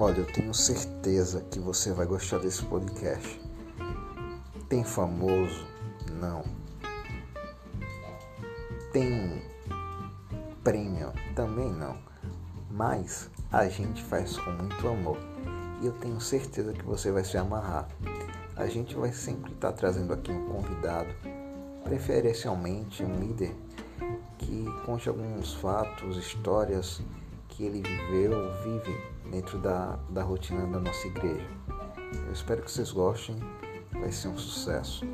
Olha, eu tenho certeza que você vai gostar desse podcast. Tem famoso? Não. Tem prêmio? Também não. Mas a gente faz com muito amor. E eu tenho certeza que você vai se amarrar. A gente vai sempre estar trazendo aqui um convidado, preferencialmente um líder que conte alguns fatos, histórias que ele viveu, vive dentro da, da rotina da nossa igreja. Eu espero que vocês gostem, vai ser um sucesso.